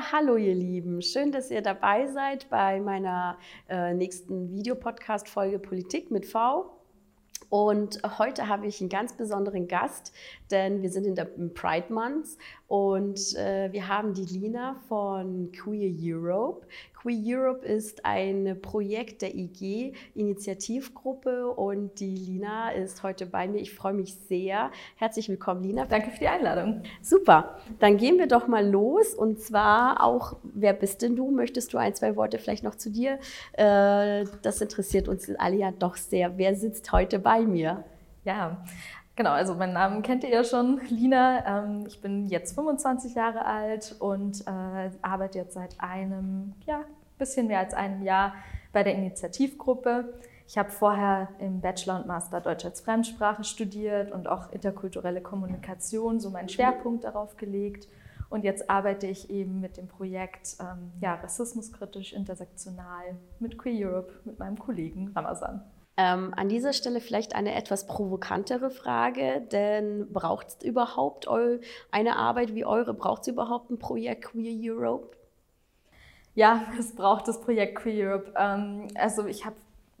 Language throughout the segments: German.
Hallo ihr Lieben. Schön, dass ihr dabei seid bei meiner äh, nächsten Videopodcast-Folge Politik mit V. Und heute habe ich einen ganz besonderen Gast, denn wir sind in der Pride Month und äh, wir haben die Lina von Queer Europe. Queer Europe ist ein Projekt der IG Initiativgruppe und die Lina ist heute bei mir. Ich freue mich sehr. Herzlich willkommen, Lina. Danke für die Einladung. Super. Dann gehen wir doch mal los und zwar auch, wer bist denn du? Möchtest du ein, zwei Worte vielleicht noch zu dir? Äh, das interessiert uns alle ja doch sehr. Wer sitzt heute bei mir? Ja, Genau, also meinen Namen kennt ihr ja schon, Lina. Ähm, ich bin jetzt 25 Jahre alt und äh, arbeite jetzt seit einem, ja, bisschen mehr als einem Jahr bei der Initiativgruppe. Ich habe vorher im Bachelor und Master Deutsch als Fremdsprache studiert und auch interkulturelle Kommunikation, so meinen Schwerpunkt darauf gelegt. Und jetzt arbeite ich eben mit dem Projekt ähm, ja, Rassismuskritisch intersektional mit Queer Europe, mit meinem Kollegen Ramazan. Ähm, an dieser Stelle vielleicht eine etwas provokantere Frage, denn braucht es überhaupt eine Arbeit wie eure? Braucht es überhaupt ein Projekt Queer Europe? Ja, es braucht das Projekt Queer Europe. Ähm, also ich habe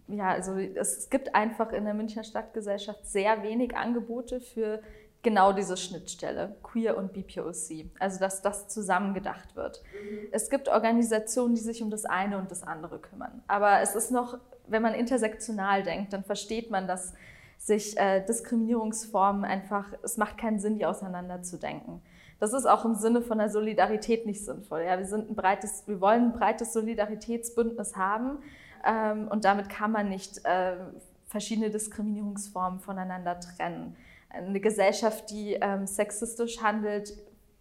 ja, also es gibt einfach in der Münchner Stadtgesellschaft sehr wenig Angebote für genau diese Schnittstelle, Queer und BPOC, also dass das zusammen gedacht wird. Mhm. Es gibt Organisationen, die sich um das eine und das andere kümmern, aber es ist noch wenn man intersektional denkt, dann versteht man, dass sich äh, Diskriminierungsformen einfach, es macht keinen Sinn, die auseinanderzudenken. Das ist auch im Sinne von der Solidarität nicht sinnvoll. Ja, wir, sind ein breites, wir wollen ein breites Solidaritätsbündnis haben ähm, und damit kann man nicht äh, verschiedene Diskriminierungsformen voneinander trennen. Eine Gesellschaft, die ähm, sexistisch handelt,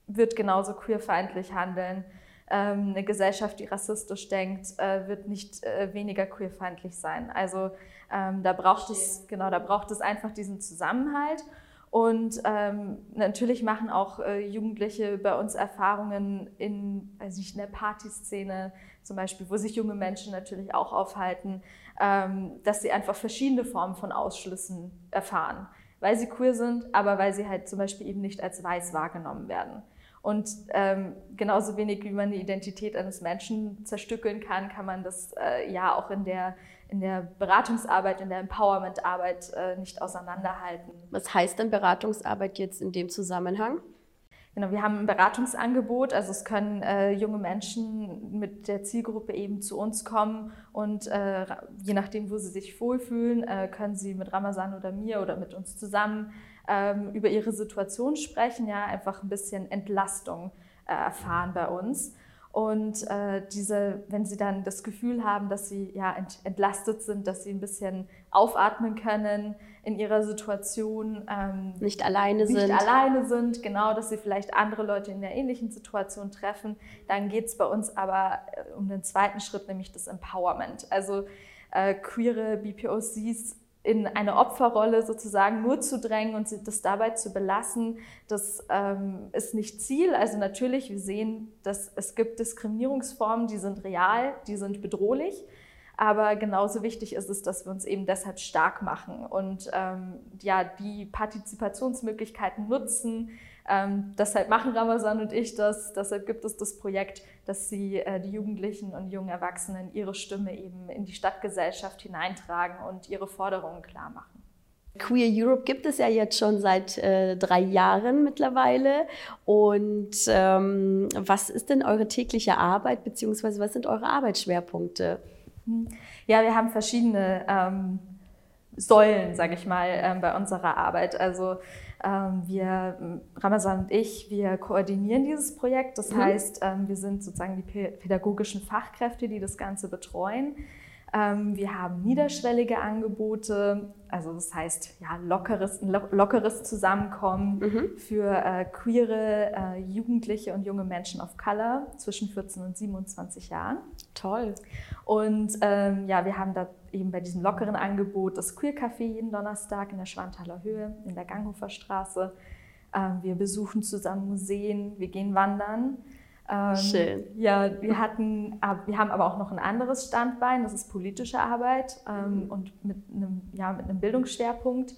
wird genauso queerfeindlich handeln. Ähm, eine Gesellschaft, die rassistisch denkt, äh, wird nicht äh, weniger queerfeindlich sein. Also ähm, da braucht es, genau, da braucht es einfach diesen Zusammenhalt. Und ähm, natürlich machen auch äh, Jugendliche bei uns Erfahrungen in, weiß nicht, in der Partyszene zum Beispiel, wo sich junge Menschen natürlich auch aufhalten, ähm, dass sie einfach verschiedene Formen von Ausschlüssen erfahren, weil sie queer sind, aber weil sie halt zum Beispiel eben nicht als weiß wahrgenommen werden. Und ähm, genauso wenig wie man die Identität eines Menschen zerstückeln kann, kann man das äh, ja auch in der, in der Beratungsarbeit, in der Empowerment-Arbeit äh, nicht auseinanderhalten. Was heißt denn Beratungsarbeit jetzt in dem Zusammenhang? Genau, wir haben ein Beratungsangebot, also es können äh, junge Menschen mit der Zielgruppe eben zu uns kommen und äh, je nachdem, wo sie sich wohlfühlen, äh, können sie mit Ramazan oder mir oder mit uns zusammen ähm, über ihre Situation sprechen, ja, einfach ein bisschen Entlastung äh, erfahren bei uns. Und äh, diese, wenn sie dann das Gefühl haben, dass sie ja ent, entlastet sind, dass sie ein bisschen aufatmen können in ihrer Situation, ähm, nicht alleine nicht sind, alleine sind, genau, dass sie vielleicht andere Leute in der ähnlichen Situation treffen, dann geht es bei uns aber äh, um den zweiten Schritt, nämlich das Empowerment. Also äh, queere BPOCs in eine Opferrolle sozusagen nur zu drängen und das dabei zu belassen, das ähm, ist nicht Ziel. Also natürlich, wir sehen, dass es gibt Diskriminierungsformen, die sind real, die sind bedrohlich. Aber genauso wichtig ist es, dass wir uns eben deshalb stark machen und ähm, ja, die Partizipationsmöglichkeiten nutzen, ähm, deshalb machen Ramazan und ich das. Deshalb gibt es das Projekt, dass sie äh, die Jugendlichen und jungen Erwachsenen ihre Stimme eben in die Stadtgesellschaft hineintragen und ihre Forderungen klar machen. Queer Europe gibt es ja jetzt schon seit äh, drei Jahren mittlerweile. Und ähm, was ist denn eure tägliche Arbeit, beziehungsweise was sind eure Arbeitsschwerpunkte? Ja, wir haben verschiedene ähm, Säulen, sage ich mal, ähm, bei unserer Arbeit. Also wir, Ramazan und ich, wir koordinieren dieses Projekt. Das mhm. heißt, ähm, wir sind sozusagen die pädagogischen Fachkräfte, die das Ganze betreuen. Ähm, wir haben niederschwellige Angebote, also das heißt ja, lockeres, lockeres Zusammenkommen mhm. für äh, queere äh, Jugendliche und junge Menschen of Color zwischen 14 und 27 Jahren. Toll. Und ähm, ja, wir haben da eben bei diesem lockeren Angebot das Queer Café jeden Donnerstag in der Schwanthaler Höhe in der Ganghofer Straße. Ähm, wir besuchen zusammen Museen, wir gehen wandern. Ähm, Schön. Ja, wir hatten, wir haben aber auch noch ein anderes Standbein, das ist politische Arbeit ähm, mhm. und mit einem, ja, mit einem Bildungsschwerpunkt.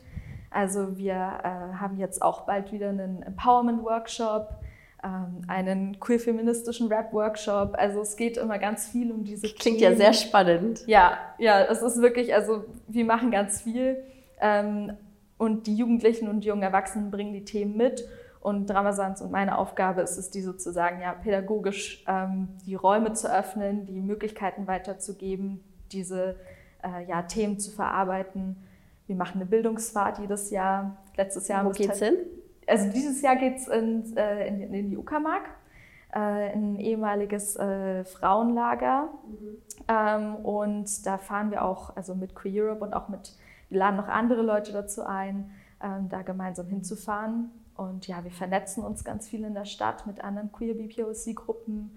Also wir äh, haben jetzt auch bald wieder einen Empowerment-Workshop ähm, einen queer-feministischen Rap-Workshop. Also es geht immer ganz viel um diese Klingt Themen. ja sehr spannend. Ja, ja, es ist wirklich, also wir machen ganz viel ähm, und die Jugendlichen und die jungen Erwachsenen bringen die Themen mit und Dramasans und meine Aufgabe ist es, die sozusagen ja pädagogisch ähm, die Räume zu öffnen, die Möglichkeiten weiterzugeben, diese äh, ja, Themen zu verarbeiten. Wir machen eine Bildungsfahrt jedes Jahr. Letztes Jahr Wo geht's hin? also dieses Jahr geht es in, äh, in, in, die Uckermark, äh, ein ehemaliges äh, Frauenlager. Mhm. Ähm, und da fahren wir auch also mit Queer Europe und auch mit, wir laden noch andere Leute dazu ein, ähm, da gemeinsam hinzufahren. Und ja, wir vernetzen uns ganz viel in der Stadt mit anderen Queer BPOC-Gruppen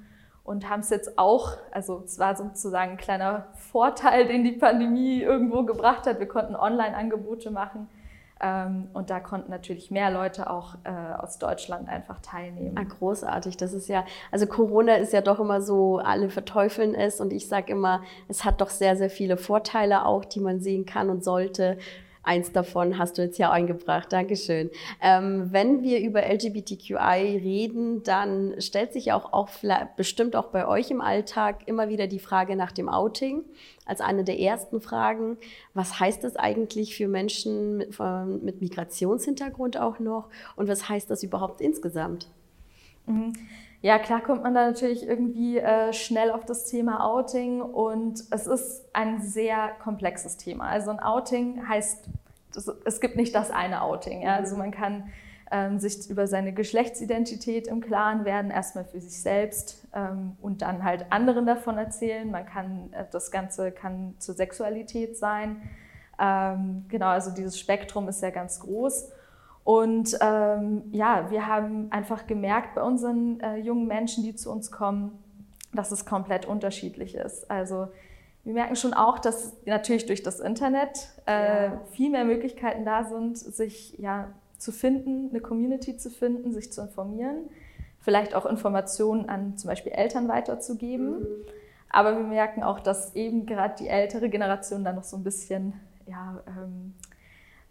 und haben es jetzt auch, also es war sozusagen ein kleiner Vorteil, den die Pandemie irgendwo gebracht hat. Wir konnten Online-Angebote machen ähm, und da konnten natürlich mehr Leute auch äh, aus Deutschland einfach teilnehmen. Ah, großartig. Das ist ja, also Corona ist ja doch immer so, alle verteufeln es und ich sage immer, es hat doch sehr, sehr viele Vorteile auch, die man sehen kann und sollte. Eins davon hast du jetzt ja eingebracht. Dankeschön. Ähm, wenn wir über LGBTQI reden, dann stellt sich auch, auch bestimmt auch bei euch im Alltag immer wieder die Frage nach dem Outing als eine der ersten Fragen. Was heißt das eigentlich für Menschen mit, mit Migrationshintergrund auch noch? Und was heißt das überhaupt insgesamt? Mhm. Ja, klar kommt man da natürlich irgendwie äh, schnell auf das Thema Outing und es ist ein sehr komplexes Thema. Also ein Outing heißt, es gibt nicht das eine Outing. Ja? Also man kann ähm, sich über seine Geschlechtsidentität im Klaren werden, erstmal für sich selbst ähm, und dann halt anderen davon erzählen. Man kann, äh, das Ganze kann zur Sexualität sein. Ähm, genau, also dieses Spektrum ist ja ganz groß. Und ähm, ja, wir haben einfach gemerkt bei unseren äh, jungen Menschen, die zu uns kommen, dass es komplett unterschiedlich ist. Also wir merken schon auch, dass natürlich durch das Internet äh, ja. viel mehr Möglichkeiten da sind, sich ja zu finden, eine Community zu finden, sich zu informieren, vielleicht auch Informationen an zum Beispiel Eltern weiterzugeben. Mhm. Aber wir merken auch, dass eben gerade die ältere Generation da noch so ein bisschen ja, ähm,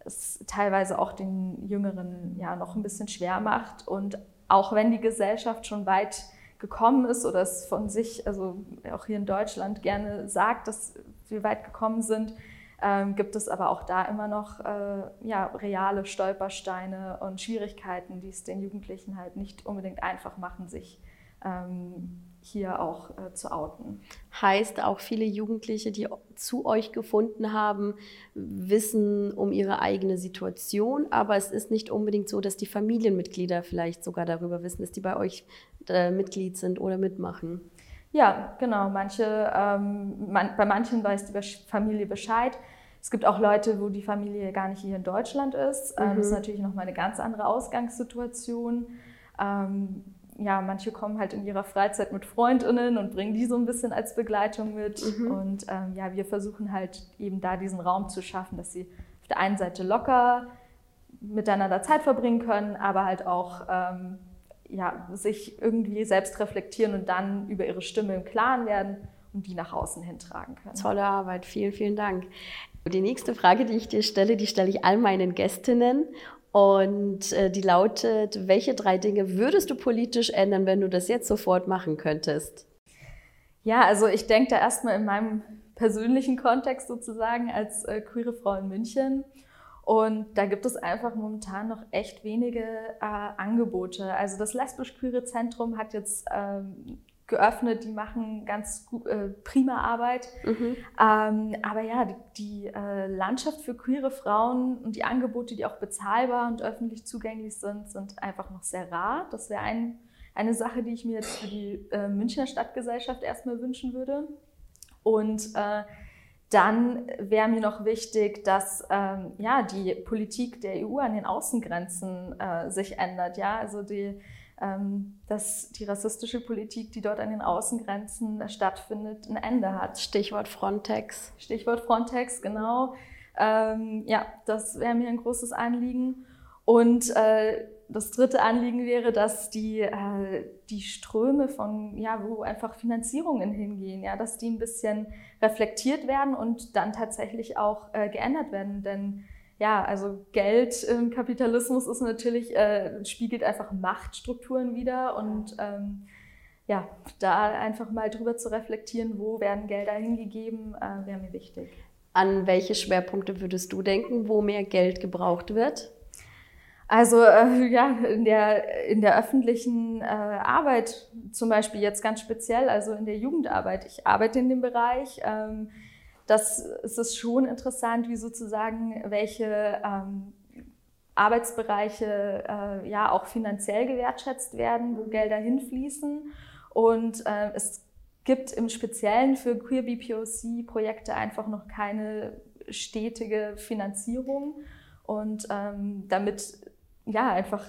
es teilweise auch den Jüngeren ja noch ein bisschen schwer macht. Und auch wenn die Gesellschaft schon weit gekommen ist oder es von sich, also auch hier in Deutschland gerne sagt, dass wir weit gekommen sind, ähm, gibt es aber auch da immer noch äh, ja, reale Stolpersteine und Schwierigkeiten, die es den Jugendlichen halt nicht unbedingt einfach machen, sich ähm, hier auch äh, zu outen. Heißt auch viele Jugendliche, die zu euch gefunden haben, wissen um ihre eigene Situation, aber es ist nicht unbedingt so, dass die Familienmitglieder vielleicht sogar darüber wissen, dass die bei euch äh, Mitglied sind oder mitmachen. Ja, genau. Manche, ähm, man, bei manchen weiß die Familie Bescheid. Es gibt auch Leute, wo die Familie gar nicht hier in Deutschland ist. Mhm. Das ist natürlich nochmal eine ganz andere Ausgangssituation. Ähm, ja, manche kommen halt in ihrer Freizeit mit Freundinnen und bringen die so ein bisschen als Begleitung mit. Mhm. Und ähm, ja, wir versuchen halt eben da diesen Raum zu schaffen, dass sie auf der einen Seite locker miteinander Zeit verbringen können, aber halt auch ähm, ja, sich irgendwie selbst reflektieren und dann über ihre Stimme im Klaren werden und die nach außen hintragen können. Tolle Arbeit, vielen, vielen Dank. Die nächste Frage, die ich dir stelle, die stelle ich all meinen Gästinnen. Und äh, die lautet, welche drei Dinge würdest du politisch ändern, wenn du das jetzt sofort machen könntest? Ja, also ich denke da erstmal in meinem persönlichen Kontext sozusagen als äh, queere Frau in München. Und da gibt es einfach momentan noch echt wenige äh, Angebote. Also das lesbisch-queere Zentrum hat jetzt ähm, geöffnet, die machen ganz äh, prima Arbeit. Mhm. Ähm, aber ja, die, die äh, Landschaft für queere Frauen und die Angebote, die auch bezahlbar und öffentlich zugänglich sind, sind einfach noch sehr rar. Das wäre ein, eine Sache, die ich mir jetzt für die äh, Münchner Stadtgesellschaft erstmal wünschen würde. Und äh, dann wäre mir noch wichtig, dass ähm, ja, die Politik der EU an den Außengrenzen äh, sich ändert. Ja? Also die dass die rassistische Politik, die dort an den Außengrenzen stattfindet, ein Ende hat. Stichwort Frontex. Stichwort Frontex, genau. Ähm, ja, das wäre mir ein großes Anliegen. Und äh, das dritte Anliegen wäre, dass die, äh, die Ströme von, ja, wo einfach Finanzierungen hingehen, ja, dass die ein bisschen reflektiert werden und dann tatsächlich auch äh, geändert werden. Denn ja, also Geld im Kapitalismus ist natürlich, äh, spiegelt einfach Machtstrukturen wider und ähm, ja, da einfach mal drüber zu reflektieren, wo werden Gelder hingegeben, äh, wäre mir wichtig. An welche Schwerpunkte würdest du denken, wo mehr Geld gebraucht wird? Also äh, ja, in der, in der öffentlichen äh, Arbeit zum Beispiel jetzt ganz speziell, also in der Jugendarbeit. Ich arbeite in dem Bereich. Ähm, das ist es schon interessant, wie sozusagen welche ähm, Arbeitsbereiche äh, ja auch finanziell gewertschätzt werden, wo Gelder hinfließen. Und äh, es gibt im Speziellen für Queer BPOC Projekte einfach noch keine stetige Finanzierung. Und ähm, damit ja einfach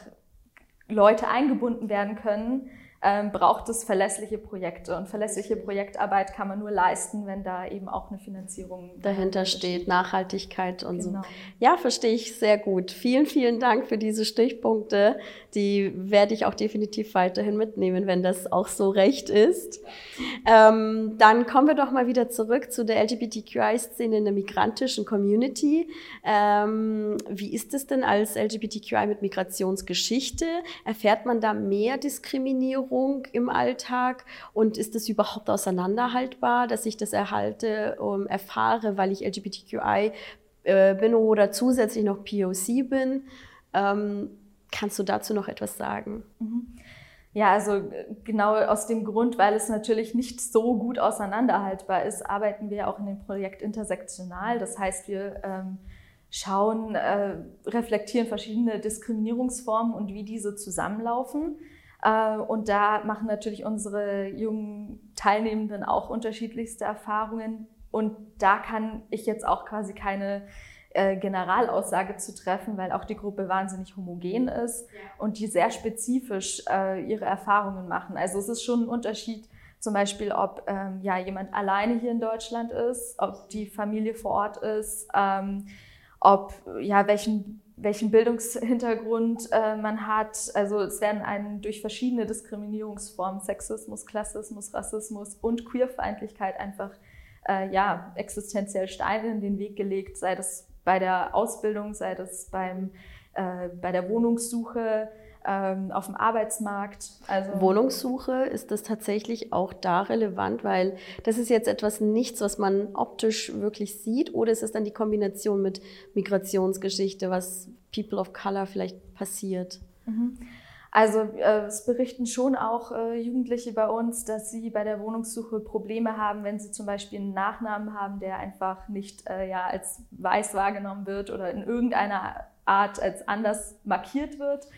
Leute eingebunden werden können, ähm, braucht es verlässliche Projekte. Und verlässliche Projektarbeit kann man nur leisten, wenn da eben auch eine Finanzierung dahinter steht, Nachhaltigkeit und genau. so. Ja, verstehe ich sehr gut. Vielen, vielen Dank für diese Stichpunkte. Die werde ich auch definitiv weiterhin mitnehmen, wenn das auch so recht ist. Ähm, dann kommen wir doch mal wieder zurück zu der LGBTQI-Szene in der migrantischen Community. Ähm, wie ist es denn als LGBTQI mit Migrationsgeschichte? Erfährt man da mehr Diskriminierung? Veränderung im Alltag und ist es überhaupt auseinanderhaltbar, dass ich das erhalte, um, erfahre, weil ich LGBTQI äh, bin oder zusätzlich noch POC bin? Ähm, kannst du dazu noch etwas sagen? Mhm. Ja, also genau aus dem Grund, weil es natürlich nicht so gut auseinanderhaltbar ist, arbeiten wir auch in dem Projekt intersektional. Das heißt, wir ähm, schauen, äh, reflektieren verschiedene Diskriminierungsformen und wie diese zusammenlaufen. Äh, und da machen natürlich unsere jungen Teilnehmenden auch unterschiedlichste Erfahrungen. Und da kann ich jetzt auch quasi keine äh, Generalaussage zu treffen, weil auch die Gruppe wahnsinnig homogen ist und die sehr spezifisch äh, ihre Erfahrungen machen. Also es ist schon ein Unterschied, zum Beispiel, ob ähm, ja, jemand alleine hier in Deutschland ist, ob die Familie vor Ort ist, ähm, ob ja, welchen welchen Bildungshintergrund äh, man hat. Also es werden einem durch verschiedene Diskriminierungsformen, Sexismus, Klassismus, Rassismus und Queerfeindlichkeit einfach äh, ja, existenziell Steine in den Weg gelegt, sei das bei der Ausbildung, sei das beim, äh, bei der Wohnungssuche, auf dem Arbeitsmarkt. Also Wohnungssuche, ist das tatsächlich auch da relevant, weil das ist jetzt etwas nichts, was man optisch wirklich sieht, oder ist es dann die Kombination mit Migrationsgeschichte, was People of Color vielleicht passiert? Mhm. Also äh, es berichten schon auch äh, Jugendliche bei uns, dass sie bei der Wohnungssuche Probleme haben, wenn sie zum Beispiel einen Nachnamen haben, der einfach nicht äh, ja, als weiß wahrgenommen wird oder in irgendeiner Art als anders markiert wird.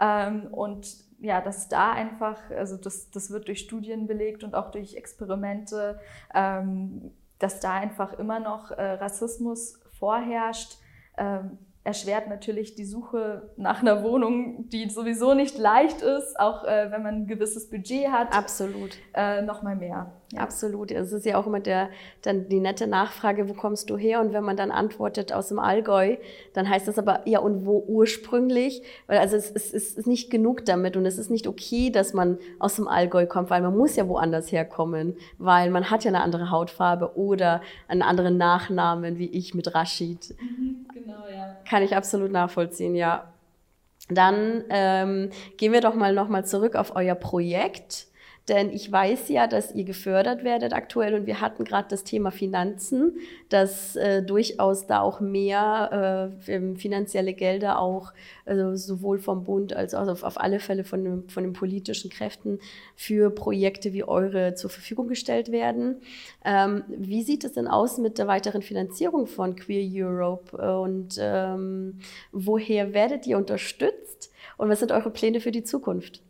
Ähm, und ja, dass da einfach, also das, das wird durch Studien belegt und auch durch Experimente, ähm, dass da einfach immer noch äh, Rassismus vorherrscht. Ähm, erschwert natürlich die Suche nach einer Wohnung, die sowieso nicht leicht ist, auch äh, wenn man ein gewisses Budget hat. Absolut. Äh, noch mal mehr. Ja. Absolut. Es ist ja auch immer der, dann die nette Nachfrage, wo kommst du her? Und wenn man dann antwortet aus dem Allgäu, dann heißt das aber, ja, und wo ursprünglich? Weil also es, es, es ist nicht genug damit und es ist nicht okay, dass man aus dem Allgäu kommt, weil man muss ja woanders herkommen, weil man hat ja eine andere Hautfarbe oder einen anderen Nachnamen, wie ich mit Rashid. Mhm, genau, ja. Kann ich absolut nachvollziehen, ja. Dann ähm, gehen wir doch mal nochmal zurück auf euer Projekt. Denn ich weiß ja, dass ihr gefördert werdet aktuell und wir hatten gerade das Thema Finanzen, dass äh, durchaus da auch mehr äh, finanzielle Gelder auch also sowohl vom Bund als auch auf, auf alle Fälle von, von den politischen Kräften für Projekte wie eure zur Verfügung gestellt werden. Ähm, wie sieht es denn aus mit der weiteren Finanzierung von Queer Europe und ähm, woher werdet ihr unterstützt und was sind eure Pläne für die Zukunft?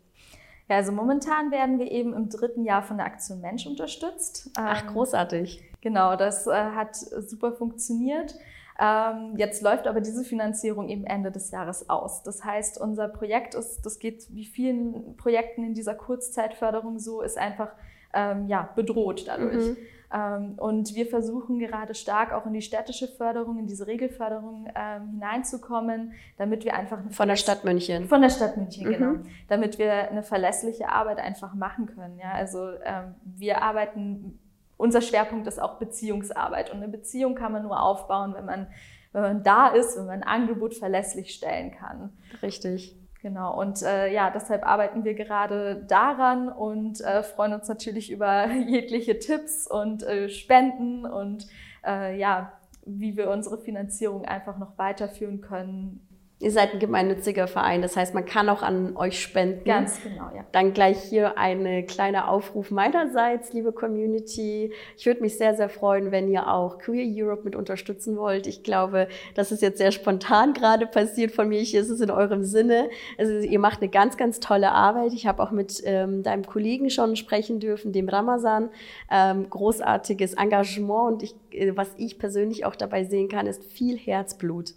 Ja, also momentan werden wir eben im dritten Jahr von der Aktion Mensch unterstützt. Ach, ähm, großartig. Genau, das äh, hat super funktioniert. Ähm, jetzt läuft aber diese Finanzierung eben Ende des Jahres aus. Das heißt, unser Projekt ist, das geht wie vielen Projekten in dieser Kurzzeitförderung so, ist einfach ähm, ja, bedroht dadurch. Mhm. Ähm, und wir versuchen gerade stark auch in die städtische Förderung, in diese Regelförderung ähm, hineinzukommen, damit wir einfach von der Stadt München von der Stadt München mhm. genau, damit wir eine verlässliche Arbeit einfach machen können. Ja, also ähm, wir arbeiten unser Schwerpunkt ist auch Beziehungsarbeit und eine Beziehung kann man nur aufbauen, wenn man wenn man da ist, wenn man ein Angebot verlässlich stellen kann. Richtig. Genau, und äh, ja, deshalb arbeiten wir gerade daran und äh, freuen uns natürlich über jegliche Tipps und äh, Spenden und äh, ja, wie wir unsere Finanzierung einfach noch weiterführen können, Ihr seid ein gemeinnütziger Verein, das heißt, man kann auch an euch spenden. Ganz genau, ja. Dann gleich hier ein kleiner Aufruf meinerseits, liebe Community. Ich würde mich sehr, sehr freuen, wenn ihr auch Queer Europe mit unterstützen wollt. Ich glaube, das ist jetzt sehr spontan gerade passiert von mir. Hier ist es in eurem Sinne. Also ihr macht eine ganz, ganz tolle Arbeit. Ich habe auch mit ähm, deinem Kollegen schon sprechen dürfen, dem Ramazan. Ähm, großartiges Engagement und ich, äh, was ich persönlich auch dabei sehen kann, ist viel Herzblut.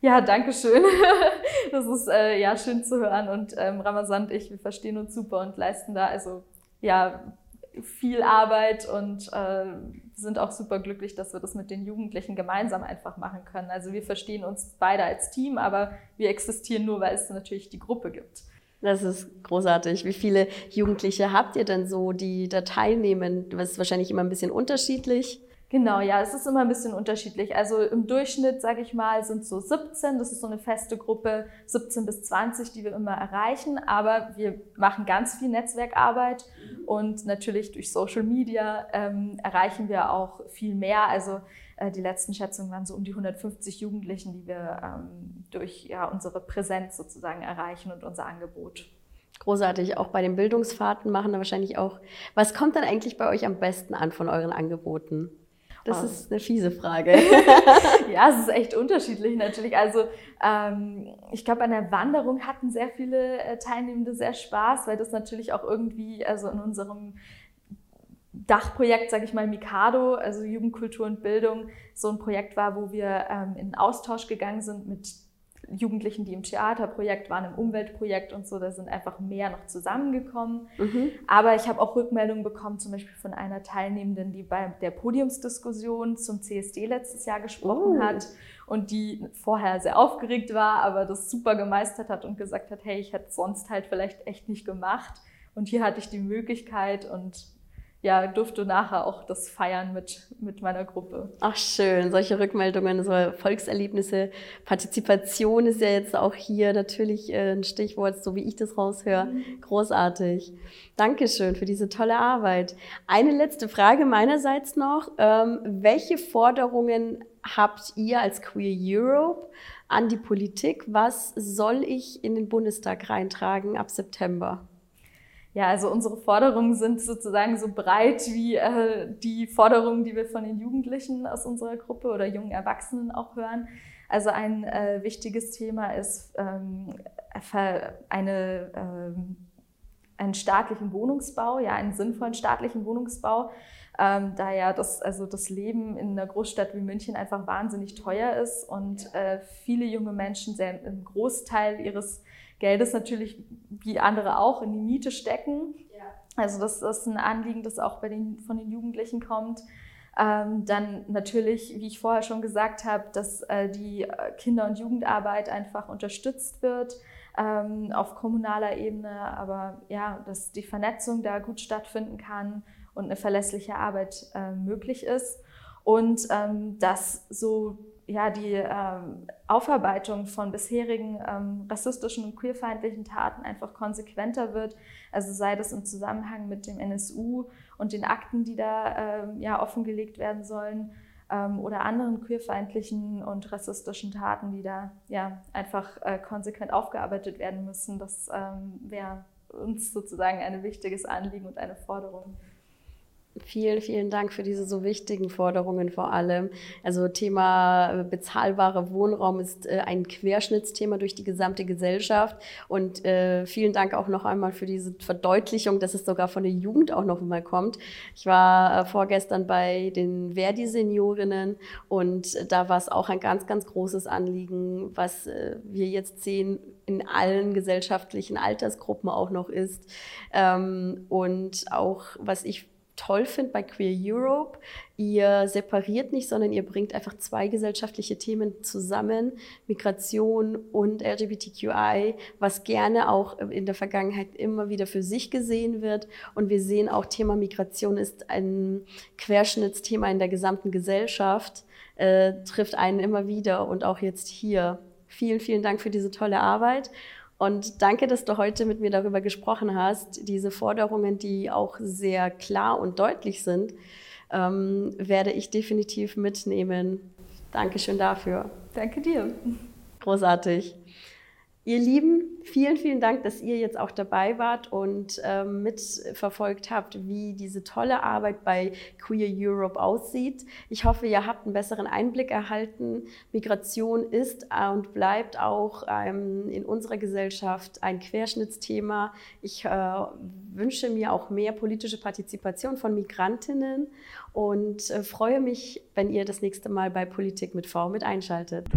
Ja, danke schön. Das ist äh, ja schön zu hören. Und ähm, Ramazan und ich, wir verstehen uns super und leisten da also ja viel Arbeit und äh, sind auch super glücklich, dass wir das mit den Jugendlichen gemeinsam einfach machen können. Also wir verstehen uns beide als Team, aber wir existieren nur, weil es natürlich die Gruppe gibt. Das ist großartig. Wie viele Jugendliche habt ihr denn so, die da teilnehmen? Das ist wahrscheinlich immer ein bisschen unterschiedlich. Genau, ja, es ist immer ein bisschen unterschiedlich. Also im Durchschnitt, sage ich mal, sind so 17, das ist so eine feste Gruppe, 17 bis 20, die wir immer erreichen. Aber wir machen ganz viel Netzwerkarbeit und natürlich durch Social Media ähm, erreichen wir auch viel mehr. Also äh, die letzten Schätzungen waren so um die 150 Jugendlichen, die wir ähm, durch ja, unsere Präsenz sozusagen erreichen und unser Angebot. Großartig, auch bei den Bildungsfahrten machen da wahrscheinlich auch. Was kommt dann eigentlich bei euch am besten an von euren Angeboten? Das ist eine fiese Frage. ja, es ist echt unterschiedlich natürlich. Also ähm, ich glaube, an der Wanderung hatten sehr viele äh, Teilnehmende sehr Spaß, weil das natürlich auch irgendwie, also in unserem Dachprojekt, sage ich mal, Mikado, also Jugendkultur und Bildung, so ein Projekt war, wo wir ähm, in Austausch gegangen sind mit Jugendlichen, die im Theaterprojekt waren, im Umweltprojekt und so, da sind einfach mehr noch zusammengekommen. Mhm. Aber ich habe auch Rückmeldungen bekommen, zum Beispiel von einer Teilnehmenden, die bei der Podiumsdiskussion zum CSD letztes Jahr gesprochen oh. hat und die vorher sehr aufgeregt war, aber das super gemeistert hat und gesagt hat, hey, ich hätte es sonst halt vielleicht echt nicht gemacht. Und hier hatte ich die Möglichkeit und ja, durfte nachher auch das feiern mit, mit meiner Gruppe. Ach schön, solche Rückmeldungen, so Volkserlebnisse, Partizipation ist ja jetzt auch hier natürlich äh, ein Stichwort, so wie ich das raushöre. Mhm. Großartig. Dankeschön für diese tolle Arbeit. Eine letzte Frage meinerseits noch. Ähm, welche Forderungen habt ihr als Queer Europe an die Politik? Was soll ich in den Bundestag reintragen ab September? Ja, also unsere Forderungen sind sozusagen so breit wie äh, die Forderungen, die wir von den Jugendlichen aus unserer Gruppe oder jungen Erwachsenen auch hören. Also ein äh, wichtiges Thema ist ähm, eine, ähm, einen staatlichen Wohnungsbau, ja, einen sinnvollen staatlichen Wohnungsbau, ähm, da ja das, also das Leben in einer Großstadt wie München einfach wahnsinnig teuer ist und äh, viele junge Menschen sehr, einen Großteil ihres Geldes natürlich wie andere auch in die Miete stecken. Ja. Also das, das, ist ein Anliegen, das auch bei den, von den Jugendlichen kommt. Ähm, dann natürlich, wie ich vorher schon gesagt habe, dass äh, die äh, Kinder- und Jugendarbeit einfach unterstützt wird ähm, auf kommunaler Ebene, aber ja, dass die Vernetzung da gut stattfinden kann und eine verlässliche Arbeit äh, möglich ist und ähm, dass so ja, die ähm, Aufarbeitung von bisherigen ähm, rassistischen und queerfeindlichen Taten einfach konsequenter wird. Also sei das im Zusammenhang mit dem NSU und den Akten, die da ähm, ja, offengelegt werden sollen ähm, oder anderen queerfeindlichen und rassistischen Taten, die da ja, einfach äh, konsequent aufgearbeitet werden müssen. Das ähm, wäre uns sozusagen ein wichtiges Anliegen und eine Forderung. Vielen, vielen Dank für diese so wichtigen Forderungen vor allem. Also Thema äh, bezahlbarer Wohnraum ist äh, ein Querschnittsthema durch die gesamte Gesellschaft. Und äh, vielen Dank auch noch einmal für diese Verdeutlichung, dass es sogar von der Jugend auch noch mal kommt. Ich war vorgestern bei den Verdi-Seniorinnen und da war es auch ein ganz, ganz großes Anliegen, was wir jetzt sehen in allen gesellschaftlichen Altersgruppen auch noch ist. Ähm, und auch, was ich toll finde bei Queer Europe, ihr separiert nicht, sondern ihr bringt einfach zwei gesellschaftliche Themen zusammen, Migration und LGBTQI, was gerne auch in der Vergangenheit immer wieder für sich gesehen wird. Und wir sehen auch, Thema Migration ist ein Querschnittsthema in der gesamten Gesellschaft. äh, trifft einen immer wieder und auch jetzt hier. Vielen, vielen Dank für diese tolle Arbeit. Und danke, dass du heute mit mir darüber gesprochen hast. Diese Forderungen, die auch sehr klar und deutlich sind, ähm, werde ich definitiv mitnehmen. Dankeschön dafür. Danke dir. Großartig. Ihr Lieben, vielen, vielen Dank, dass ihr jetzt auch dabei wart und ähm, mitverfolgt habt, wie diese tolle Arbeit bei Queer Europe aussieht. Ich hoffe, ihr habt einen besseren Einblick erhalten. Migration ist und bleibt auch ähm, in unserer Gesellschaft ein Querschnittsthema. Ich äh, wünsche mir auch mehr politische Partizipation von Migrantinnen und äh, freue mich, wenn ihr das nächste Mal bei Politik mit V mit einschaltet.